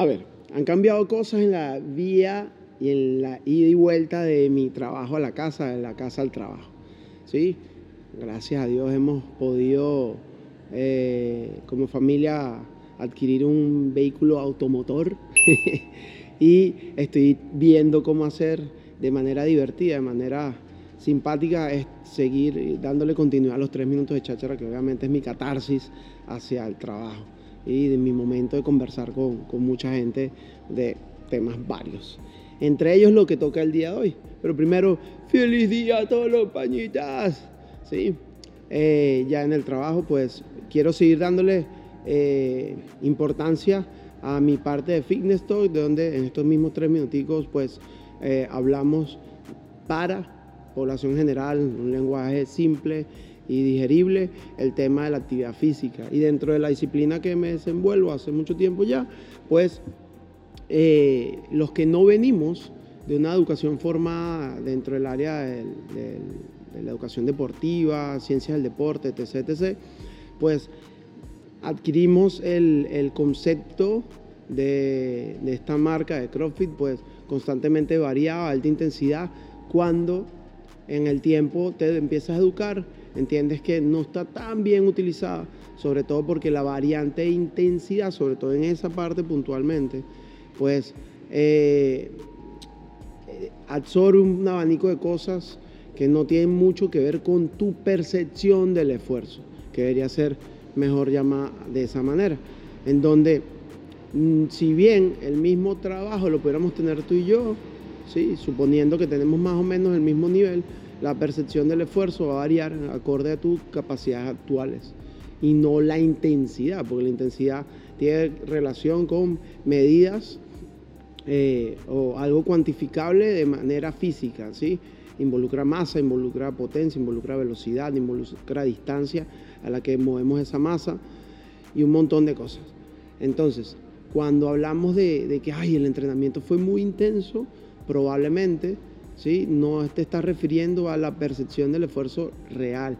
A ver, han cambiado cosas en la vía y en la ida y vuelta de mi trabajo a la casa, de la casa al trabajo. ¿Sí? Gracias a Dios hemos podido, eh, como familia, adquirir un vehículo automotor y estoy viendo cómo hacer de manera divertida, de manera simpática, seguir dándole continuidad a los tres minutos de cháchara, que obviamente es mi catarsis hacia el trabajo y de mi momento de conversar con, con mucha gente de temas varios. Entre ellos lo que toca el día de hoy. Pero primero, feliz día a todos los pañitas. ¿Sí? Eh, ya en el trabajo, pues quiero seguir dándole eh, importancia a mi parte de Fitness Talk, de donde en estos mismos tres minuticos, pues eh, hablamos para población general, un lenguaje simple y digerible, el tema de la actividad física. Y dentro de la disciplina que me desenvuelvo hace mucho tiempo ya, pues eh, los que no venimos de una educación formada dentro del área de, la educación deportiva, ciencias del deporte, etc., etc., pues adquirimos el, concepto de, de, esta marca de CrossFit, pues constantemente variada, alta intensidad, cuando en el tiempo te empiezas a educar, entiendes que no está tan bien utilizada, sobre todo porque la variante de intensidad, sobre todo en esa parte puntualmente, pues eh, absorbe un abanico de cosas que no tienen mucho que ver con tu percepción del esfuerzo, que debería ser mejor llamada de esa manera, en donde mm, si bien el mismo trabajo lo pudiéramos tener tú y yo, suponiendo que tenemos más o menos el mismo nivel, la percepción del esfuerzo va a variar acorde a tus capacidades actuales y no la intensidad, porque la intensidad tiene relación con medidas eh, o algo cuantificable de manera física, ¿sí? Involucra masa, involucra potencia, involucra velocidad, involucra distancia a la que movemos esa masa y un montón de cosas. Entonces, cuando hablamos de, que Ay, el entrenamiento fue muy intenso, probablemente ¿sí? no te estás refiriendo a la percepción del esfuerzo real.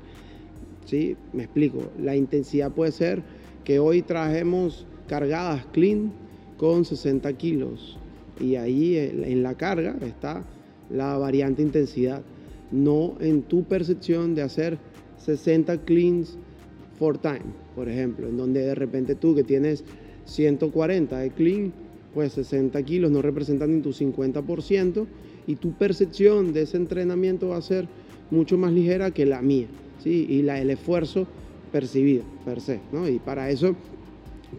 ¿sí? Me explico, la intensidad puede ser que hoy trajemos cargadas clean con 60 kilos y ahí en la carga está la variante intensidad, no en tu percepción de hacer 60 cleans for time, por ejemplo, en donde de repente tú que tienes 140 de clean, pues 60 kilos no representan ni tu 50% y tu percepción de ese entrenamiento va a ser mucho más ligera que la mía, ¿sí? Y la, el esfuerzo percibido, per se, ¿no? Y para eso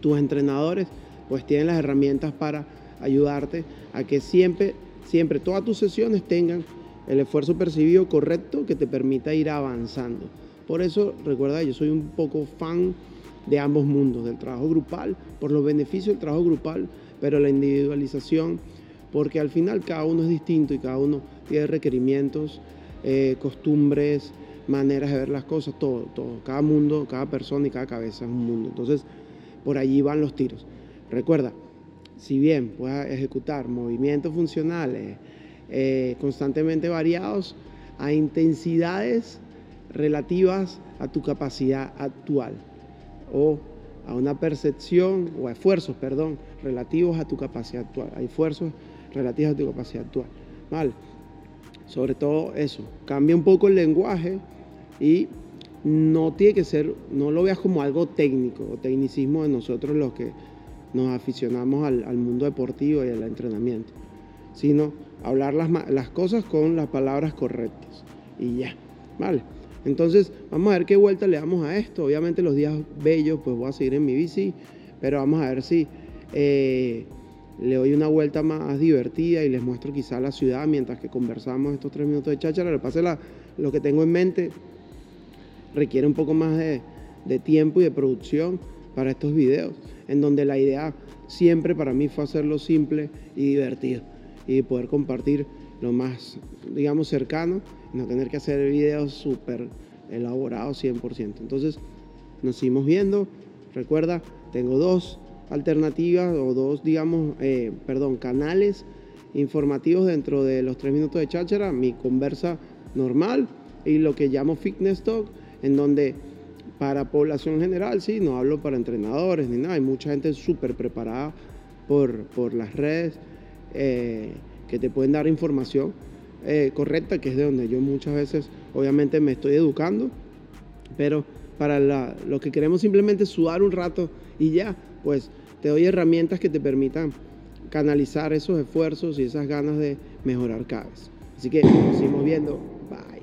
tus entrenadores pues tienen las herramientas para ayudarte a que siempre, siempre todas tus sesiones tengan el esfuerzo percibido correcto que te permita ir avanzando. Por eso, recuerda, yo soy un poco fan de ambos mundos, del trabajo grupal, por los beneficios del trabajo grupal, pero la individualización, porque al final cada uno es distinto y cada uno tiene requerimientos, eh, costumbres, maneras de ver las cosas, todo, todo. Cada mundo, cada persona y cada cabeza es un mundo. Entonces, por allí van los tiros. Recuerda, si bien puedas ejecutar movimientos funcionales eh, constantemente variados a intensidades relativas a tu capacidad actual o a una percepción o esfuerzos, perdón, relativos a tu capacidad actual, a esfuerzos relativos a tu capacidad actual. ¿Vale? Sobre todo eso, cambia un poco el lenguaje y no tiene que ser, no lo veas como algo técnico o tecnicismo de nosotros los que nos aficionamos al, mundo deportivo y al entrenamiento, sino hablar las, las cosas con las palabras correctas y ya, ¿vale? Entonces, vamos a ver qué vuelta le damos a esto. Obviamente los días bellos, pues voy a seguir en mi bici, pero vamos a ver si eh, le doy una vuelta más divertida y les muestro quizá la ciudad mientras que conversamos estos tres minutos de cháchara. Lo que lo que tengo en mente requiere un poco más de, de tiempo y de producción para estos videos en donde la idea siempre para mí fue hacerlo simple y divertido y poder compartir lo más, digamos, cercano, no tener que hacer videos súper elaborados 100%. Entonces, nos seguimos viendo. Recuerda, tengo dos alternativas o dos, digamos, eh, perdón, canales informativos dentro de los tres minutos de cháchara, mi conversa normal y lo que llamo Fitness Talk, en donde para población general, sí, no hablo para entrenadores ni nada, hay mucha gente súper preparada por, por las redes eh, que te pueden dar información eh, correcta, que es de donde yo muchas veces obviamente me estoy educando, pero para la, lo que queremos simplemente sudar un rato y ya, pues te doy herramientas que te permitan canalizar esos esfuerzos y esas ganas de mejorar cada vez. Así que nos seguimos viendo. Bye.